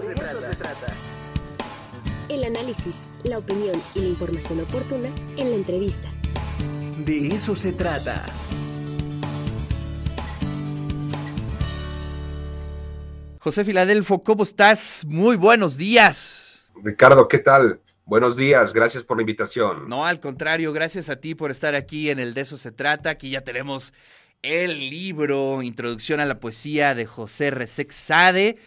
eso se trata. El análisis, la opinión y la información oportuna en la entrevista. De eso se trata. José Filadelfo, ¿cómo estás? Muy buenos días. Ricardo, ¿qué tal? Buenos días, gracias por la invitación. No, al contrario, gracias a ti por estar aquí en el De eso se trata. Aquí ya tenemos el libro Introducción a la Poesía de José Resex Sade.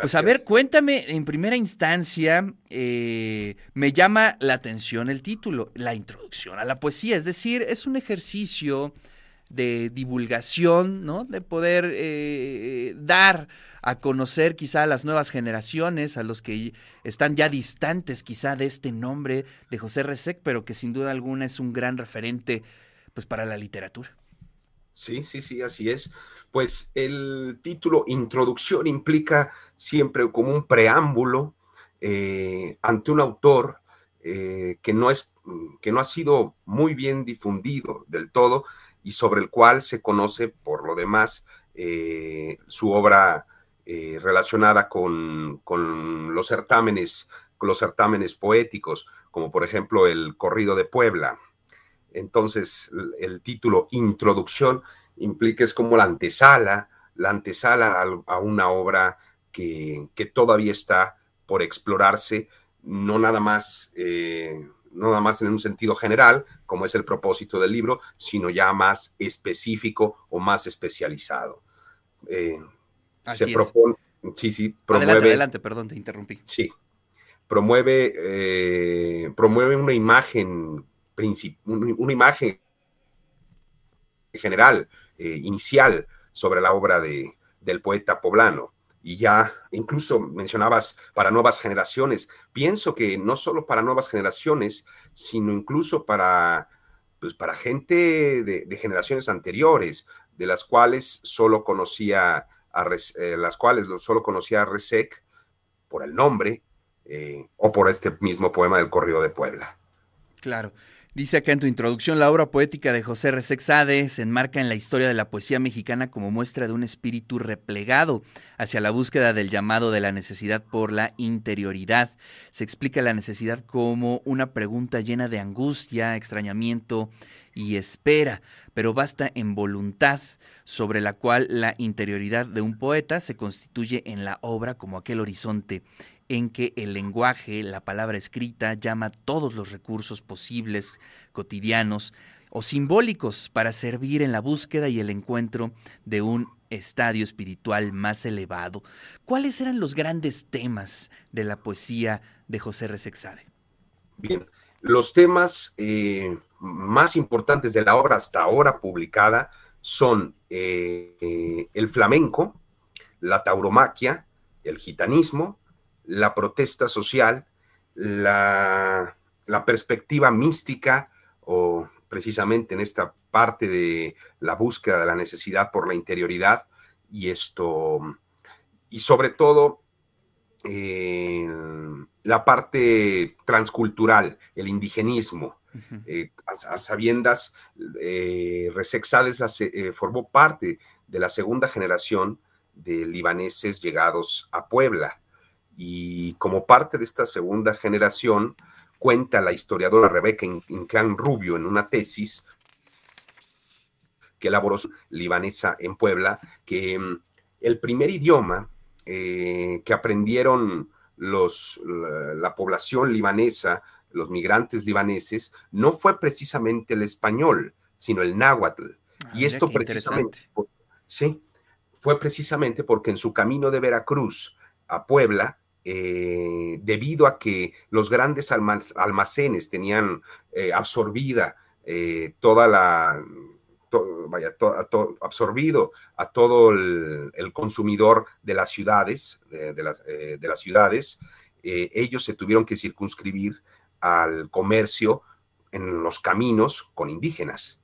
Pues a ver, cuéntame, en primera instancia, eh, me llama la atención el título, la introducción a la poesía, es decir, es un ejercicio de divulgación, ¿no? De poder eh, dar a conocer quizá a las nuevas generaciones, a los que están ya distantes quizá de este nombre de José Resec, pero que sin duda alguna es un gran referente pues para la literatura. Sí, sí, sí, así es. Pues el título Introducción implica siempre como un preámbulo eh, ante un autor eh, que, no es, que no ha sido muy bien difundido del todo y sobre el cual se conoce por lo demás eh, su obra relacionada con, con, los certámenes, con los certámenes poéticos, como por ejemplo el Corrido de Puebla. Entonces, el título Introducción implica es como la antesala, la antesala a, una obra que, todavía está por explorarse, no nada más, eh, no nada más en un sentido general, como es el propósito del libro, sino ya más específico o más especializado. Eh, se propone, sí, sí, promueve. Adelante, adelante, perdón, te interrumpí. Sí, promueve, eh, promueve una imagen, una imagen general, inicial sobre la obra de, del poeta poblano y ya incluso mencionabas para nuevas generaciones. Pienso que no solo para nuevas generaciones, sino incluso para, pues, para gente de, generaciones anteriores, de las cuales solo conocía a, eh, las cuales solo conocía a Resec por el nombre eh, o por este mismo poema del Corrido de Puebla. Claro. Dice acá en tu introducción, la obra poética de José Resexade se enmarca en la historia de la poesía mexicana como muestra de un espíritu replegado hacia la búsqueda del llamado de la necesidad por la interioridad. Se explica la necesidad como una pregunta llena de angustia, extrañamiento y espera, pero basta en voluntad, sobre la cual la interioridad de un poeta se constituye en la obra como aquel horizonte en que el lenguaje, la palabra escrita, llama todos los recursos posibles, cotidianos o simbólicos para servir en la búsqueda y el encuentro de un estadio espiritual más elevado. ¿Cuáles eran los grandes temas de la poesía de José Resexade? Bien, los temas eh, más importantes de la obra hasta ahora publicada son eh, eh, el flamenco, la tauromaquia, el gitanismo, la protesta social, la, perspectiva mística o precisamente en esta parte de la búsqueda de la necesidad por la interioridad y esto, y sobre todo eh, la parte transcultural, el indigenismo. Eh, a, sabiendas, eh, Resexales eh, formó parte de la segunda generación de libaneses llegados a Puebla y como parte de esta segunda generación, cuenta la historiadora Rebeca Inclán Rubio en una tesis que elaboró libanesa en Puebla, que mm, el primer idioma eh, que aprendieron los, la, población libanesa, los migrantes libaneses, no fue precisamente el español, sino el náhuatl. Ah, y esto precisamente, sí, fue precisamente porque en su camino de Veracruz a Puebla, eh, debido a que los grandes almacenes tenían eh, absorbida eh, toda la, vaya, absorbido a todo el, consumidor de las ciudades, de, las, de las, ciudades, ellos se tuvieron que circunscribir al comercio en los caminos con indígenas.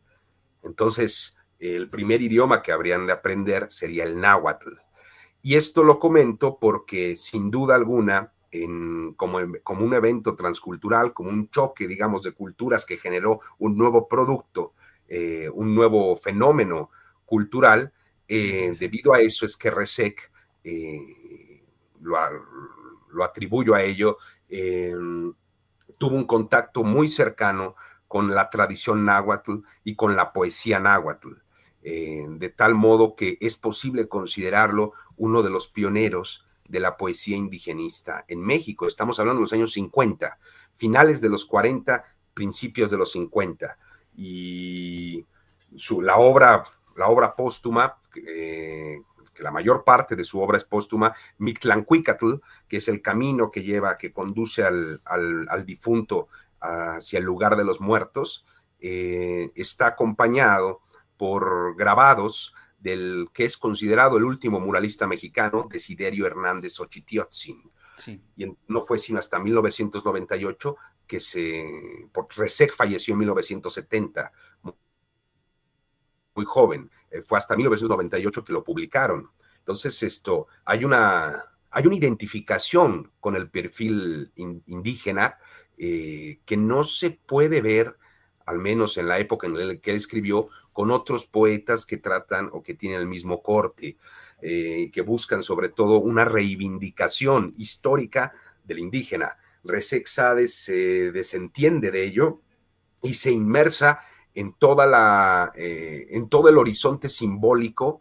Entonces, el primer idioma que habrían de aprender sería el náhuatl. Y esto lo comento porque sin duda alguna, en, como, como, un evento transcultural, como un choque, digamos, de culturas que generó un nuevo producto, eh, un nuevo fenómeno cultural, eh, debido a eso es que RESEC eh, lo, atribuyo a ello, em, tuvo un contacto muy cercano con la tradición náhuatl y con la poesía náhuatl, eh, de tal modo que es posible considerarlo uno de los pioneros de la poesía indigenista en México. Estamos hablando de los años 50, finales de los 40, principios de los 50. Y su, la, obra, la obra póstuma, eh, que la mayor parte de su obra es póstuma, Mictlancuicatl, que es el camino que lleva, que conduce al, al, difunto hacia el lugar de los muertos, eh, está acompañado por grabados del que es considerado el último muralista mexicano, Desiderio Hernández Ochitiotzin. Y no fue sino hasta 1998 que se, por Resec falleció en 1970, muy joven, eh, fue hasta 1998 que lo publicaron. Entonces esto, hay una, hay una identificación con el perfil indígena eh, que no se puede ver, al menos en la época en la que él escribió, con otros poetas que tratan o que tienen el mismo corte, eh, que buscan sobre todo una reivindicación histórica del indígena. Resek se desentiende de ello y se inmersa en, toda la, eh, en todo el horizonte simbólico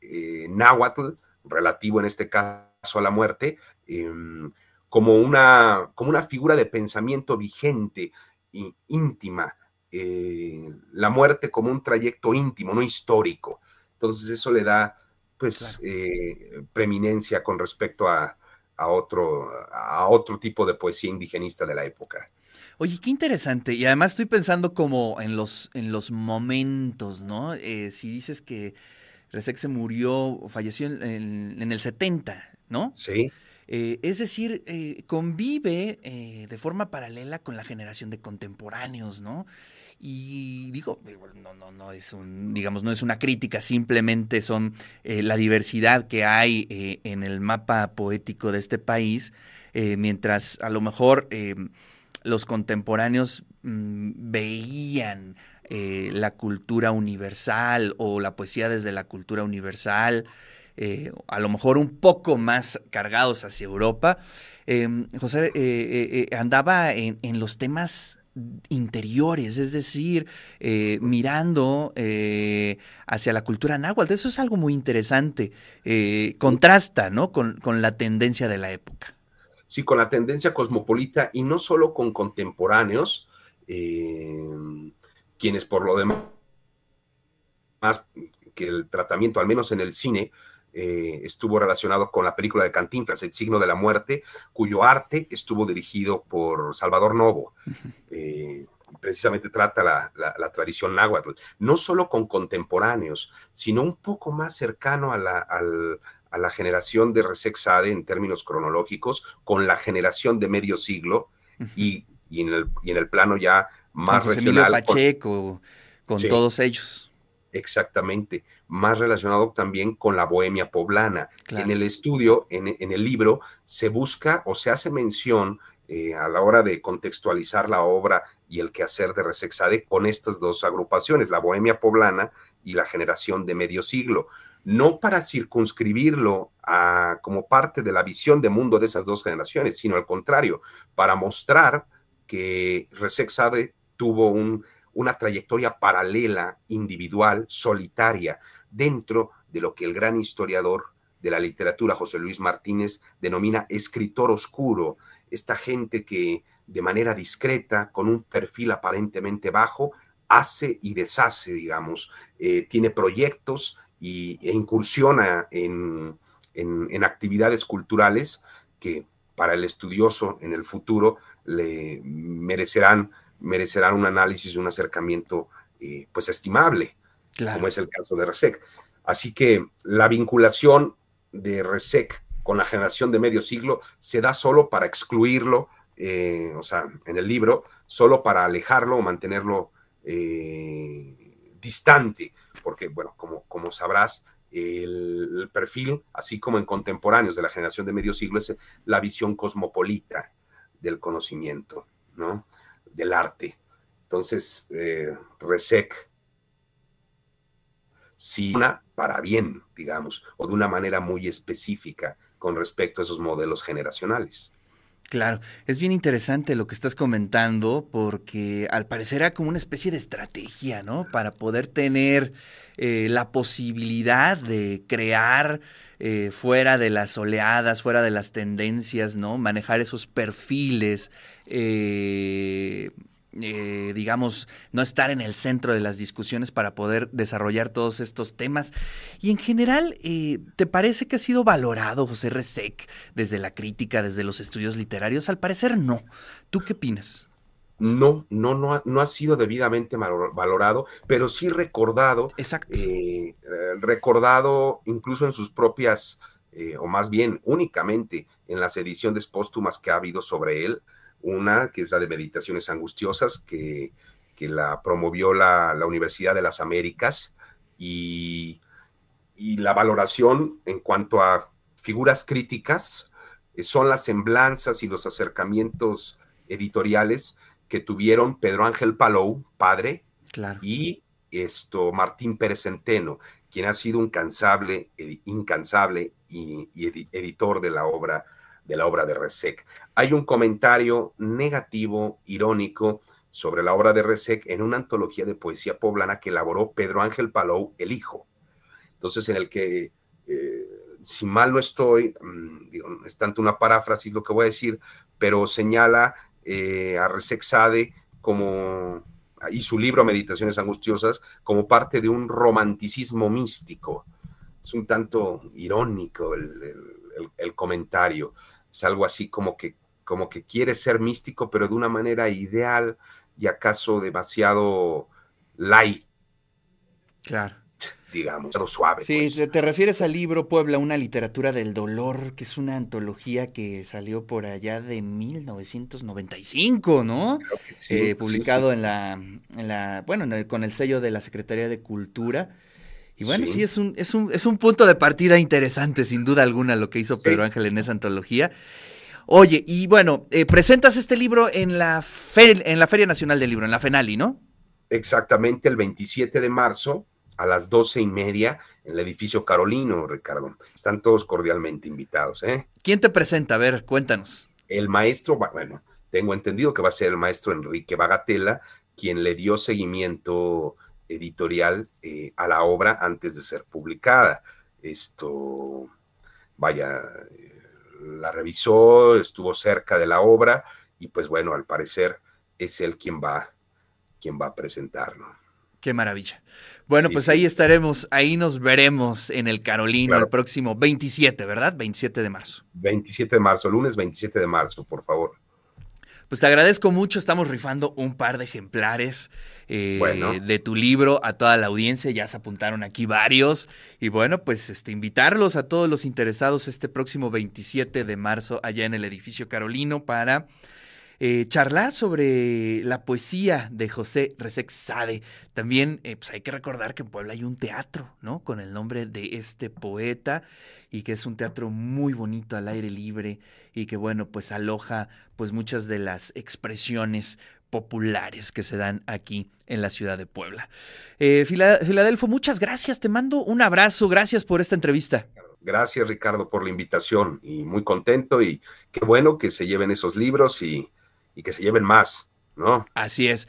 eh, náhuatl, relativo en este caso a la muerte, em, como, una, como una figura de pensamiento vigente íntima, eh, la muerte como un trayecto íntimo, no histórico. Entonces eso le da pues eh, preeminencia con respecto a, otro, a otro tipo de poesía indigenista de la época. Oye, qué interesante. Y además estoy pensando como en los, en los momentos, ¿no? Eh, si dices que Resek se murió, falleció en, en, el 70, ¿no? Sí. es decir, convive de forma paralela con la generación de contemporáneos, ¿no? Y digo, no, no, no es un, digamos, no es una crítica, simplemente son eh, la diversidad que hay eh, en el mapa poético de este país, eh, mientras a lo mejor los contemporáneos mm, veían la cultura universal o la poesía desde la cultura universal, a lo mejor un poco más cargados hacia Europa. José andaba en, en los temas interiores, es decir, eh, mirando eh, hacia la cultura náhuatl. Eso es algo muy interesante. Eh, contrasta, ¿no? Con, la tendencia de la época. Sí, con la tendencia cosmopolita y no solo con contemporáneos, quienes por lo demás, más que el tratamiento, al menos en el cine, eh, estuvo relacionado con la película de Cantinflas, El signo de la muerte, cuyo arte estuvo dirigido por Salvador Novo. Eh, precisamente trata la, tradición náhuatl, no solo con contemporáneos, sino un poco más cercano a la, generación de Resek Sade en términos cronológicos, con la generación de medio siglo y, en, el, plano ya más con regional. Pacheco, con, todos ellos. Exactamente más relacionado también con la bohemia poblana. En el estudio, en, el libro, se busca o se hace mención eh, a la hora de contextualizar la obra y el quehacer de Resexade con estas dos agrupaciones, la bohemia poblana y la generación de medio siglo. No para circunscribirlo a, como parte de la visión de mundo de esas dos generaciones, sino al contrario, para mostrar que Resexade tuvo un, una trayectoria paralela, individual, solitaria, dentro de lo que el gran historiador de la literatura, José Luis Martínez, denomina escritor oscuro, esta gente que de manera discreta, con un perfil aparentemente bajo, hace y deshace, digamos, eh, tiene proyectos y, e incursiona en, actividades culturales que para el estudioso en el futuro le merecerán, merecerán un análisis, un acercamiento eh, pues estimable como es el caso de Resec. Así que la vinculación de Resec con la generación de medio siglo se da solo para excluirlo, eh, o sea, en el libro, solo para alejarlo o mantenerlo eh, distante, porque, bueno, como, como sabrás, el, perfil, así como en contemporáneos de la generación de medio siglo, es la visión cosmopolita del conocimiento, ¿no? Del arte. Entonces, eh, Resec si una para bien, digamos, o de una manera muy específica con respecto a esos modelos generacionales. Claro, es bien interesante lo que estás comentando porque al parecer era como una especie de estrategia, ¿no? Para poder tener eh, la posibilidad de crear eh, fuera de las oleadas, fuera de las tendencias, ¿no? Manejar esos perfiles. Eh, eh, digamos, no estar en el centro de las discusiones para poder desarrollar todos estos temas. Y en general, eh, ¿te parece que ha sido valorado José Resec desde la crítica, desde los estudios literarios? Al parecer no. ¿Tú qué opinas? No, no, no ha, no ha sido debidamente valorado, pero sí recordado. Exacto. Eh, recordado incluso en sus propias, o más bien únicamente en las ediciones póstumas que ha habido sobre él una que es la de Meditaciones Angustiosas, que, la promovió la, Universidad de las Américas, y, la valoración en cuanto a figuras críticas eh, son las semblanzas y los acercamientos editoriales que tuvieron Pedro Ángel Palou, padre, y esto, Martín Pérez Centeno, quien ha sido un cansable, incansable y, editor de la obra de la obra de Resec. Hay un comentario negativo, irónico, sobre la obra de Resec en una antología de poesía poblana que elaboró Pedro Ángel Palou, el hijo. Entonces, en el que, eh, si mal no estoy, mm, es tanto una paráfrasis lo que voy a decir, pero señala eh, a Resec Sade como, y su libro Meditaciones Angustiosas, como parte de un romanticismo místico. Es un tanto irónico el comentario es algo así como que, como que quiere ser místico, pero de una manera ideal y acaso demasiado light. Claro. Digamos, suave. Sí, pues. te refieres al libro Puebla, una literatura del dolor, que es una antología que salió por allá de 1995, ¿no? sí, eh, publicado En, la, en la, bueno, con el sello de la Secretaría de Cultura. Y bueno, sí, es, un, es, un, es un punto de partida interesante, sin duda alguna, lo que hizo Pedro Ángel en esa antología. Oye, y bueno, eh, presentas este libro en la, en la Feria Nacional del Libro, en la FENALI, ¿no? Exactamente, el 27 de marzo a las doce y media en el edificio Carolino, Ricardo. Están todos cordialmente invitados. ¿eh? ¿Quién te presenta? A ver, cuéntanos. El maestro, bueno, tengo entendido que va a ser el maestro Enrique Bagatela, quien le dio seguimiento editorial eh, a la obra antes de ser publicada. Esto, vaya, la revisó, estuvo cerca de la obra y pues bueno, al parecer es él quien va, quien va a presentarlo. Qué maravilla. Bueno, pues ahí estaremos, ahí nos veremos en el Carolino el próximo 27, ¿verdad? 27 de marzo. 27 de marzo, lunes 27 de marzo, por favor. Pues te agradezco mucho, estamos rifando un par de ejemplares eh, de tu libro a toda la audiencia, ya se apuntaron aquí varios. Y bueno, pues este, invitarlos a todos los interesados este próximo 27 de marzo allá en el edificio Carolino para eh, charlar sobre la poesía de José Resex Sade. También eh, pues hay que recordar que en Puebla hay un teatro, ¿no? Con el nombre de este poeta y que es un teatro muy bonito al aire libre y que bueno, pues aloja pues muchas de las expresiones populares que se dan aquí en la ciudad de Puebla. Eh, Filadelfo, muchas gracias, te mando un abrazo, gracias por esta entrevista. Gracias Ricardo por la invitación y muy contento y qué bueno que se lleven esos libros y y que se lleven más, ¿no? Así es.